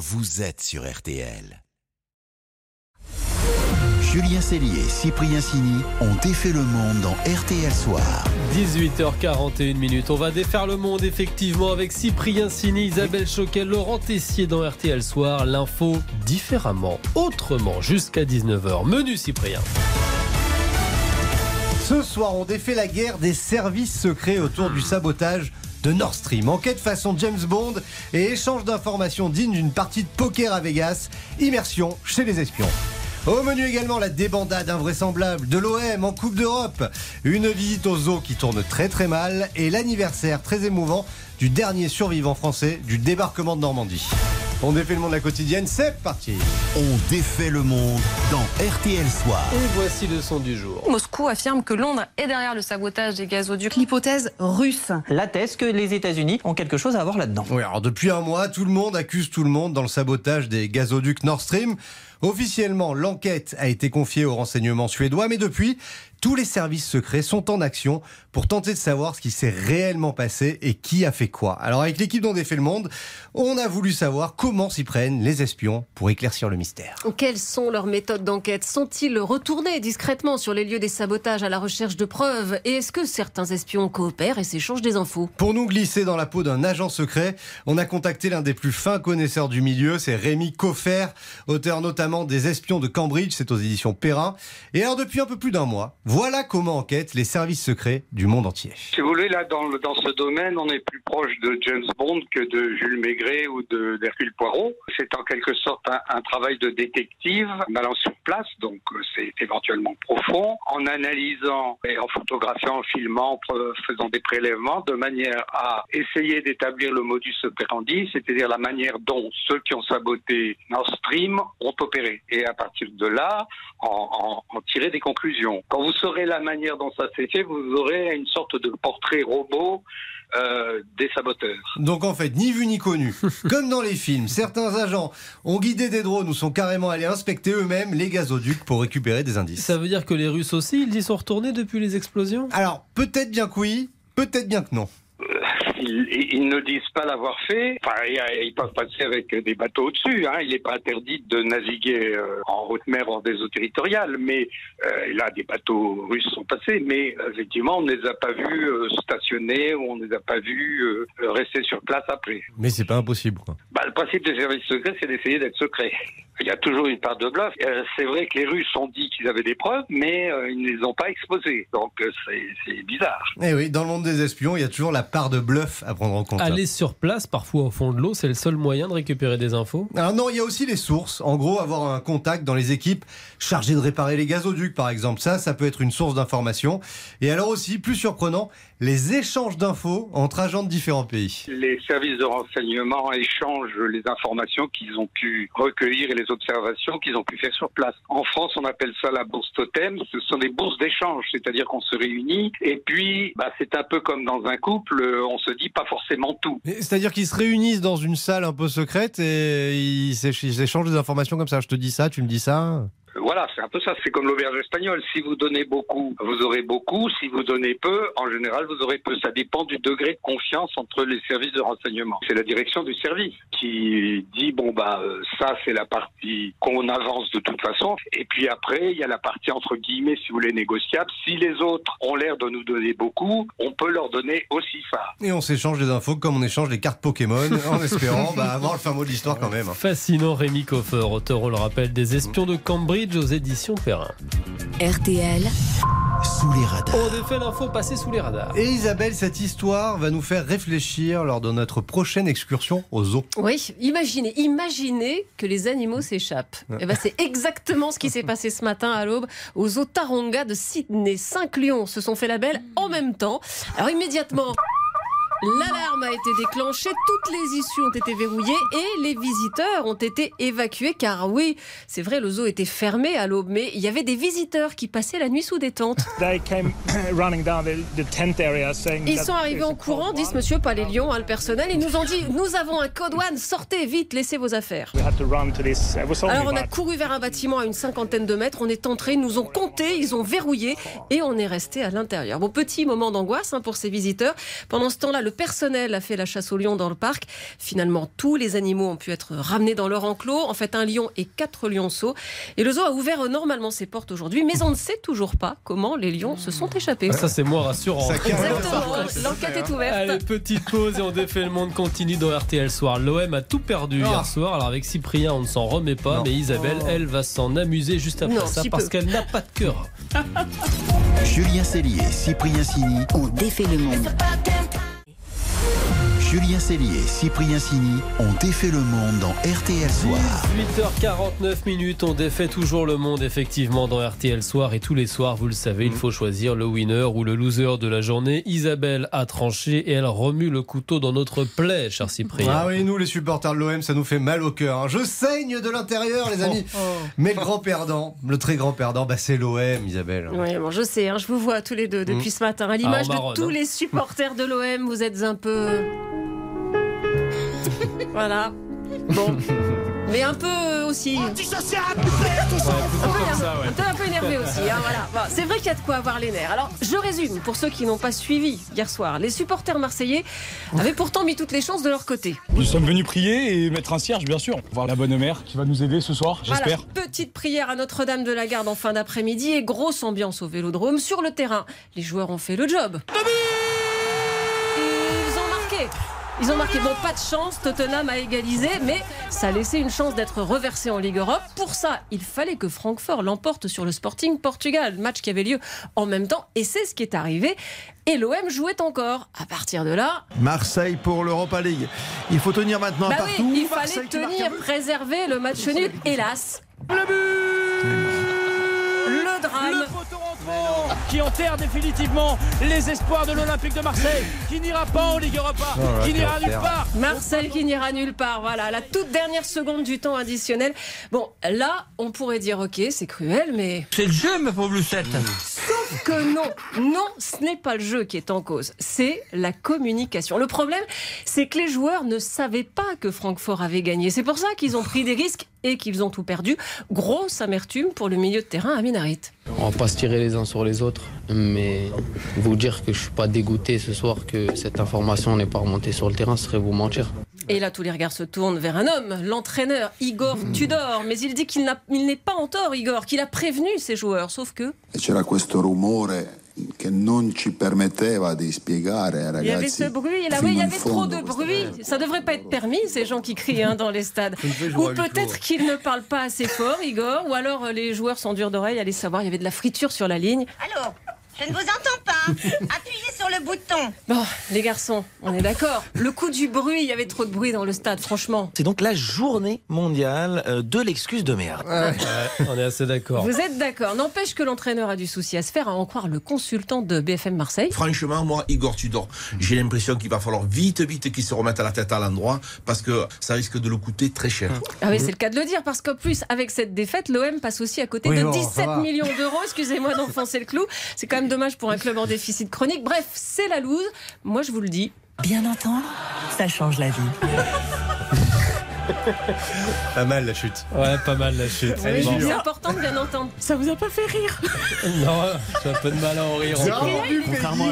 vous êtes sur RTL. Julien Cellier et Cyprien Sini ont défait le monde dans RTL Soir. 18h41 minutes. On va défaire le monde effectivement avec Cyprien Sini, Isabelle Choquet, Laurent Tessier dans RTL Soir. L'info différemment, autrement, jusqu'à 19h. Menu Cyprien. Ce soir, on défait la guerre des services secrets autour du sabotage de Nord Stream. Enquête façon James Bond et échange d'informations digne d'une partie de poker à Vegas. Immersion chez les espions. Au menu également la débandade invraisemblable de l'OM en Coupe d'Europe, une visite au zoo qui tourne très très mal et l'anniversaire très émouvant du dernier survivant français du débarquement de Normandie. On défait le monde de la quotidienne, c'est parti On défait le monde dans RTL Soir. Et voici le son du jour. Moscou affirme que Londres est derrière le sabotage des gazoducs. L'hypothèse russe. La thèse que les États-Unis ont quelque chose à voir là-dedans. Oui, alors depuis un mois, tout le monde accuse tout le monde dans le sabotage des gazoducs Nord Stream. Officiellement, l'enquête a été confiée aux renseignements suédois, mais depuis, tous les services secrets sont en action pour tenter de savoir ce qui s'est réellement passé et qui a fait quoi. Alors avec l'équipe dont défait le monde, on a voulu savoir comment s'y prennent les espions pour éclaircir le mystère. Quelles sont leurs méthodes d'enquête? Sont-ils retournés discrètement sur les lieux des sabotages à la recherche de preuves? Et est-ce que certains espions coopèrent et s'échangent des infos? Pour nous glisser dans la peau d'un agent secret, on a contacté l'un des plus fins connaisseurs du milieu, c'est Rémi Coffer, auteur notamment des Espions de Cambridge, c'est aux éditions Perrin. Et alors depuis un peu plus d'un mois, voilà comment enquêtent les services secrets du monde entier. Si vous voulez, là, dans, dans ce domaine, on est plus proche de James Bond que de Jules Maigret ou d'Hercule Poirot. C'est en quelque sorte un, un travail de détective, en allant sur place, donc euh, c'est éventuellement profond, en analysant et en photographiant, en filmant, en faisant des prélèvements, de manière à essayer d'établir le modus operandi, c'est-à-dire la manière dont ceux qui ont saboté Nord Stream ont opéré. Et à partir de là, en, en- en tirer des conclusions. Quand vous saurez la manière dont ça s'est fait, vous aurez une sorte de portrait robot euh, des saboteurs. Donc en fait, ni vu ni connu. Comme dans les films, certains agents ont guidé des drones ou sont carrément allés inspecter eux-mêmes les gazoducs pour récupérer des indices. Ça veut dire que les Russes aussi, ils y sont retournés depuis les explosions? Alors, peut-être bien que oui, peut-être bien que non. Ils, ils ne disent pas l'avoir fait. Enfin, ils, peuvent passer avec des bateaux au-dessus. Hein. Il n'est pas interdit de naviguer euh, en haute mer hors des eaux territoriales. Mais euh, là, des bateaux russes sont passés. Mais effectivement, on ne les a pas vus euh, stationner ou on ne les a pas vus rester sur place après. Mais c'est pas impossible. quoi. Bah, le principe des services secrets, c'est d'essayer d'être secret. Il y a toujours une part de bluff. Euh, c'est vrai que les Russes ont dit qu'ils avaient des preuves, mais euh, ils ne les ont pas exposées. Donc c'est c'est bizarre. Eh oui, dans le monde des espions, il y a toujours la part de bluff à prendre en compte. Aller sur place, parfois au fond de l'eau, c'est le seul moyen de récupérer des infos? Alors non, il y a aussi les sources. En gros, avoir un contact dans les équipes chargées de réparer les gazoducs, par exemple. Ça, ça peut être une source d'information. Et alors aussi, plus surprenant, les échanges d'infos entre agents de différents pays. Les services de renseignement échangent les informations qu'ils ont pu recueillir et les observations qu'ils ont pu faire sur place. En France, on appelle ça la bourse totem. Ce sont des bourses d'échange, c'est-à-dire qu'on se réunit et puis bah, c'est un peu comme dans un couple, on se dit pas forcément tout. C'est-à-dire qu'ils se réunissent dans une salle un peu secrète et ils échangent des informations comme ça. Je te dis ça, tu me dis ça. Voilà, c'est un peu ça. C'est comme l'auberge espagnole. Si vous donnez beaucoup, vous aurez beaucoup. Si vous donnez peu, en général, vous aurez peu. Ça dépend du degré de confiance entre les services de renseignement. C'est la direction du service qui dit bon bah euh, ça c'est la partie qu'on avance de toute façon. Et puis après, il y a la partie entre guillemets, si vous voulez, négociable. Si les autres ont l'air de nous donner beaucoup, on peut leur donner aussi ça. Et on s'échange des infos comme on échange les cartes Pokémon en espérant bah, avoir le fin mot de l'histoire quand même. Fascinant Rémi Coffer, auteur, on le rappelle, des Espions de Cambridge aux éditions Perrin. RTL, sous les radars. On défait l'info passée sous les radars. Et Isabelle, cette histoire va nous faire réfléchir lors de notre prochaine excursion au zoo. Oui, imaginez, imaginez que les animaux s'échappent. Eh ben, c'est exactement ce qui s'est passé ce matin à l'aube au zoo Taronga de Sydney. Cinq lions se sont fait la belle en même temps. Alors immédiatement. L'alarme a été déclenchée, toutes les issues ont été verrouillées et les visiteurs ont été évacués car oui, c'est vrai, le zoo était fermé à l'aube, mais il y avait des visiteurs qui passaient la nuit sous des tentes. Ils sont arrivés en courant, disent monsieur, lions, hein, le personnel. Ils nous ont dit Nous avons un code one, sortez vite, laissez vos affaires. Only Alors on a couru vers un bâtiment à une cinquantaine de mètres, on est entré, ils nous ont compté, ils ont verrouillé et on est resté à l'intérieur. Bon, petit moment d'angoisse hein, pour ces visiteurs. Pendant ce temps-là, le le personnel a fait la chasse aux lions dans le parc. Finalement, tous les animaux ont pu être ramenés dans leur enclos. En fait, un lion et quatre lionceaux. Et le zoo a ouvert normalement ses portes aujourd'hui, mais on ne sait toujours pas comment les lions se sont échappés. Ça, c'est moins rassurant. Ça Exactement, l'enquête est ouverte. Allez, petite pause et on défait le monde continue dans RTL Soir. L'OM a tout perdu Ah. hier soir. Alors avec Cyprien, on ne s'en remet pas, Non. mais Isabelle, elle, va s'en amuser juste après Non, ça si parce qu'elle n'a pas de cœur. Julien Cellier, Cyprien Sini. On défait le monde. Julien Cellier, Cyprien Sini ont défait le monde dans RTL Soir. 8h49 minutes, on défait toujours le monde effectivement dans RTL Soir et tous les soirs, vous le savez, il faut choisir le winner ou le loser de la journée. Isabelle a tranché et elle remue le couteau dans notre plaie, cher Cyprien. Ah oui, nous les supporters de l'OM, ça nous fait mal au cœur. hein. Je saigne de l'intérieur, les amis. Mais le grand perdant, le très grand perdant, bah, c'est l'OM, Isabelle. Oui, bon, je sais, hein, je vous vois tous les deux depuis ce matin. À l'image Ah, de tous hein. les supporters de l'OM, vous êtes un peu. Voilà. Bon. Mais un peu aussi. Un peu, un peu, un peu énervé aussi. hein, voilà. Bon, c'est vrai qu'il y a de quoi avoir les nerfs. Alors, je résume pour ceux qui n'ont pas suivi hier soir. Les supporters marseillais avaient pourtant mis toutes les chances de leur côté. Nous sommes venus prier et mettre un cierge, bien sûr. Voir la bonne mère qui va nous aider ce soir, j'espère. Voilà, petite prière à Notre-Dame de la Garde en fin d'après-midi et grosse ambiance au Vélodrome. Sur le terrain, les joueurs ont fait le job. Ils ont marqué, bon, pas de chance, Tottenham a égalisé, mais ça a laissé une chance d'être reversé en Ligue Europe. Pour ça, il fallait que Francfort l'emporte sur le Sporting Portugal, match qui avait lieu en même temps, et c'est ce qui est arrivé. Et l'OM jouait encore. À partir de là, Marseille pour l'Europa League. Il faut tenir maintenant bah partout. oui, il fallait tenir, but. préserver le match nul, hélas. Le drame. Le rentrant qui enterre définitivement les espoirs de l'Olympique de Marseille, qui n'ira pas en Ligue Europa, là, qui quel n'ira nulle part. Marcel qui n'ira nulle part. Voilà, la toute dernière seconde du temps additionnel. Bon, là, on pourrait dire, ok, c'est cruel, mais. C'est le jeu, ma pauvre Lucette. Que non, non, ce n'est pas le jeu qui est en cause, c'est la communication. Le problème, c'est que les joueurs ne savaient pas que Francfort avait gagné. C'est pour ça qu'ils ont pris des risques et qu'ils ont tout perdu. Grosse amertume pour le milieu de terrain à Minarit. On va pas se tirer les uns sur les autres, mais vous dire que je suis pas dégoûté ce soir que cette information n'est pas remontée sur le terrain, serait vous mentir. Et là, tous les regards se tournent vers un homme, l'entraîneur Igor Tudor. Mais il dit qu'il n'a- il n'est pas en tort, Igor, qu'il a prévenu ses joueurs. Sauf que C'era questo rumore che non ci permetteva di spiegare ai il y avait ce bruit. Là, fino oui, il y avait trop de bruit. Ça devrait pas être permis, ces gens qui crient hein, dans les stades. Ou peut-être qu'ils ne parlent pas assez fort, Igor. Ou alors euh, les joueurs sont durs d'oreille. Allez savoir, il y avait de la friture sur la ligne. Allô Je ne vous entends pas. Appuyez sur le bouton. Bon, les garçons, on est d'accord. Le coup du bruit, il y avait trop de bruit dans le stade, franchement. C'est donc la journée mondiale euh, de l'excuse de merde. Ouais, on est assez d'accord. Vous êtes d'accord. N'empêche que l'entraîneur a du souci à se faire, à en croire le consultant de BFM Marseille. Franchement, moi, Igor Tudor, j'ai l'impression qu'il va falloir vite, vite qu'il se remette à la tête à l'endroit parce que ça risque de le coûter très cher. Ah oui, c'est le cas de le dire, parce qu'en plus, avec cette défaite, l'OM passe aussi à côté Oui, de bon, ça 17 va. millions d'euros. Excusez-moi d'enfoncer le clou. C'est quand même dommage pour un club en déficit chronique. Bref, c'est la loose. Moi, je vous le dis. Bien entendre, ça change la vie. Pas mal la chute. Ouais, pas mal la chute. Oui, Bon. c'est important de bien entendre. Ça vous a pas fait rire Non, j'ai un peu de mal à en rire. Encore. à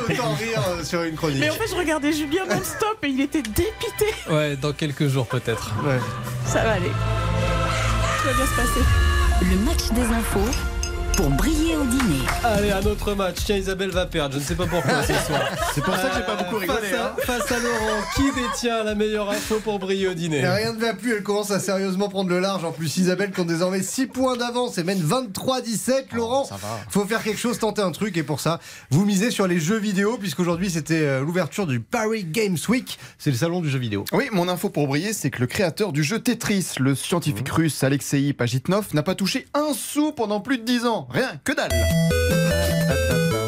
Peggy autant rire sur une chronique. fait, je regardais Julien non-stop et il était dépité. Ouais, dans quelques jours peut-être. Ouais. Ça va aller. Tout va bien se passer. Le match des infos pour briller au dîner. Allez, un autre match. Tiens, Isabelle va perdre. Je ne sais pas pourquoi ce soir. C'est pour ça que j'ai pas beaucoup rigolé. Face à, hein. face à Laurent, qui détient la meilleure info pour briller au dîner Et rien ne va plus, elle commence à sérieusement prendre le large. En plus, Isabelle compte désormais 6 points d'avance et mène 23-17. Laurent, ça va. faut faire quelque chose, tenter un truc. Et pour ça, vous misez sur les jeux vidéo, puisqu'aujourd'hui c'était euh, l'ouverture du Paris Games Week. C'est le salon du jeu vidéo. Oui, mon info pour briller, c'est que le créateur du jeu Tetris, le scientifique russe Alexei Pajitnov, n'a pas touché un sou pendant plus de 10 ans. Rien, que dalle. mal.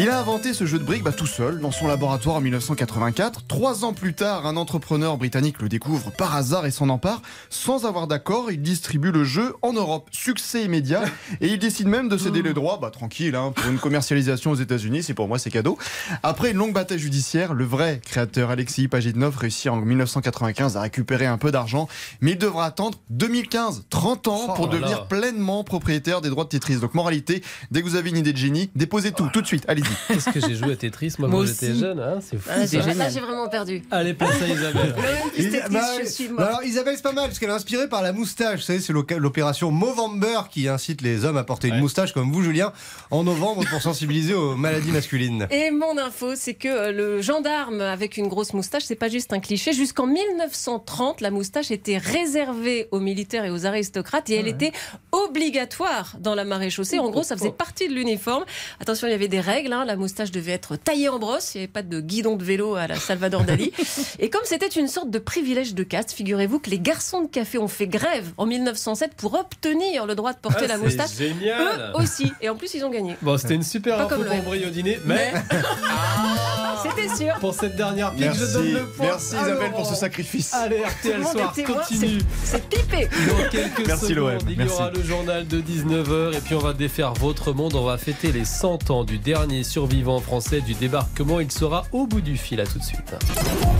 Il a inventé ce jeu de briques bah, tout seul dans son laboratoire en 1984. Trois ans plus tard, un entrepreneur britannique le découvre par hasard et s'en empare. Sans avoir d'accord, il distribue le jeu en Europe. Succès immédiat. Et il décide même de céder les droits, bah, tranquille, hein, pour une commercialisation aux États-Unis. C'est pour moi, c'est cadeau. Après une longue bataille judiciaire, le vrai créateur Alexei Pajitnov réussit en 1995 à récupérer un peu d'argent, mais il devra attendre 2015, 30 ans, Oh pour devenir là. pleinement propriétaire des droits de Tetris. Donc moralité, dès que vous avez une idée de génie, déposez tout, tout de suite. Qu'est-ce que j'ai joué à Tetris moi, Moi quand j'étais jeune hein, C'est fou. Ah, ça. j'ai- Là, j'ai vraiment perdu. Allez, place à Isabelle. Tetris, bah, je suis bah alors Isabelle c'est pas mal parce qu'elle est inspirée par la moustache. Vous savez c'est l'opération Movember qui incite les hommes à porter une moustache comme vous Julien en novembre pour sensibiliser aux maladies masculines. Et mon info, c'est que euh, le gendarme avec une grosse moustache, c'est pas juste un cliché. Jusqu'en 1930, la moustache était réservée aux militaires et aux aristocrates et elle était obligatoire dans la maréchaussée. En gros, ça faisait partie de l'uniforme. Attention, il y avait des règles. hein. La moustache devait être taillée en brosse. Il n'y avait pas de guidon de vélo à la Salvador Dali. et comme c'était une sorte de privilège de caste, figurez-vous que les garçons de café ont fait grève en 1907 pour obtenir le droit de porter Ah, la c'est moustache. génial. Eux aussi. Et en plus, ils ont gagné. Bon, c'était une super Pas info comme pour au dîner, mais C'était sûr. pour cette dernière pique, Merci, je donne le point. merci à Isabelle Laurent. pour ce sacrifice. Allez, RTL Soir continue. c'est- pipé. Dans quelques Merci, secondes, il y merci. aura le journal de 19h et puis on va défaire votre monde. On va fêter les 100 ans du dernier survivant français du débarquement. Il sera au bout du fil. À tout de suite.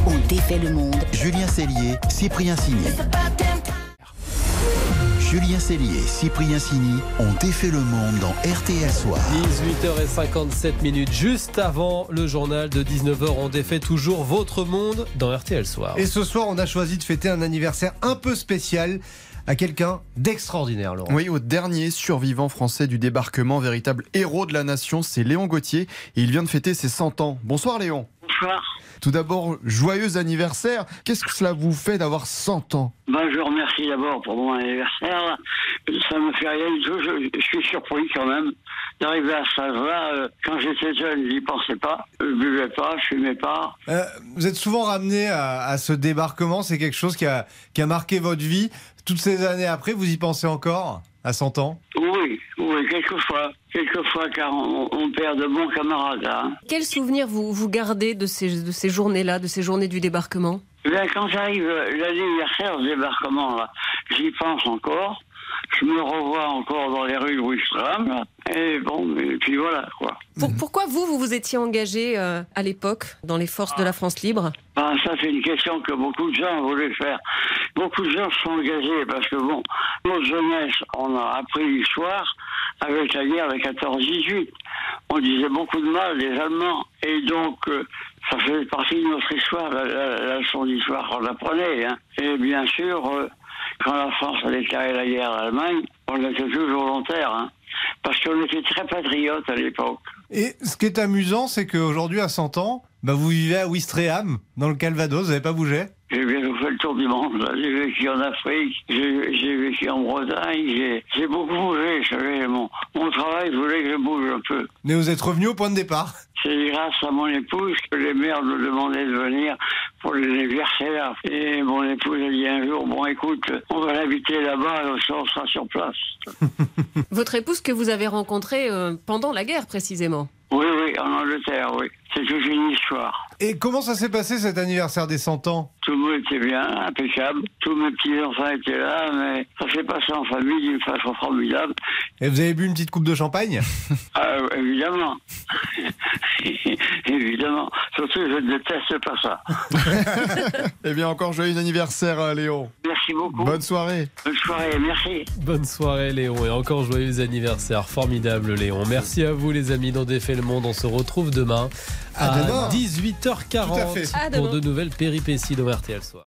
On défait le monde. Julien Cellier, Cyprien Signé. Julien Cellier et Cyprien Sini ont défait le monde dans RTL Soir. 18h57 minutes, juste avant le journal de 19h. On défait toujours votre monde dans RTL Soir. Et ce soir on a choisi de fêter un anniversaire un peu spécial à quelqu'un d'extraordinaire Laurent. Oui, au dernier survivant français du débarquement, véritable héros de la nation, c'est Léon Gauthier. Et il vient de fêter ses 100 ans. Bonsoir Léon. Bonsoir. Tout d'abord, joyeux anniversaire. Qu'est-ce que cela vous fait d'avoir 100 ans Ben, je vous remercie d'abord pour mon anniversaire. Ça me fait rien du tout. Je, je suis surpris quand même d'arriver à cet âge-là. Euh, Quand j'étais jeune, je n'y pensais pas. Je buvais pas, je fumais pas. Euh, vous êtes souvent ramené à, à ce débarquement, c'est quelque chose qui a, qui a marqué votre vie. Toutes ces années après, vous y pensez encore à 100 ans? Oui, oui, quelquefois. Quelquefois, car on, on perd de bons camarades. Hein. Quel souvenir vous, vous gardez de ces, de ces journées-là, de ces journées du débarquement? Bien, quand j'arrive l'anniversaire du débarquement, là, j'y pense encore. Je me revois encore dans les rues de là. Et bon, et puis voilà, quoi. Pour- Pourquoi vous, vous vous étiez engagé euh, à l'époque dans les forces de la France libre? Ben, ça, c'est une question que beaucoup de gens voulaient faire. Beaucoup de gens se sont engagés parce que, bon, notre jeunesse, on a appris l'histoire avec la guerre de 14-18. On disait beaucoup de mal des Allemands. Et donc, euh, ça faisait partie de notre histoire, la, la- la leçon d'histoire qu'on apprenait. Hein. Et bien sûr, euh, quand la France a déclaré la guerre à l'Allemagne, on était tous volontaires. Hein, parce qu'on était très patriotes à l'époque. Et ce qui est amusant, c'est qu'aujourd'hui, à 100 ans, bah, vous vivez à Ouistreham, dans le Calvados, vous n'avez pas bougé? J'ai bien fait le tour du monde. J'ai vécu en Afrique, j'ai vécu en Bretagne, j'ai beaucoup bougé. Savez, mon, mon travail voulait que je bouge un peu. Mais vous êtes revenu au point de départ. C'est grâce à mon épouse que les mères me demandaient de venir pour l'anniversaire. Et mon épouse a dit un jour, bon écoute, on va l'inviter là-bas et on sera sur place. Votre épouse que vous avez rencontrée euh, pendant la guerre précisément? En Angleterre, oui. C'est toute une histoire. Et comment ça s'est passé cet anniversaire des 100 ans? Tout le monde était bien, impeccable. Tous mes petits-enfants étaient là, mais ça s'est passé en famille d'une façon formidable. Et vous avez bu une petite coupe de champagne? Ah, évidemment. évidemment. Surtout, je ne déteste pas ça. Eh bien, encore joyeux anniversaire, euh, Léon. Merci beaucoup. Bonne soirée. Bonne soirée, merci. Bonne soirée Léon et encore joyeux anniversaire. Formidable Léon. Merci à vous les amis d'en défait le monde. On se retrouve demain À à, demain. 18h40 Tout à fait. À pour de nouvelles péripéties de RTL Soir.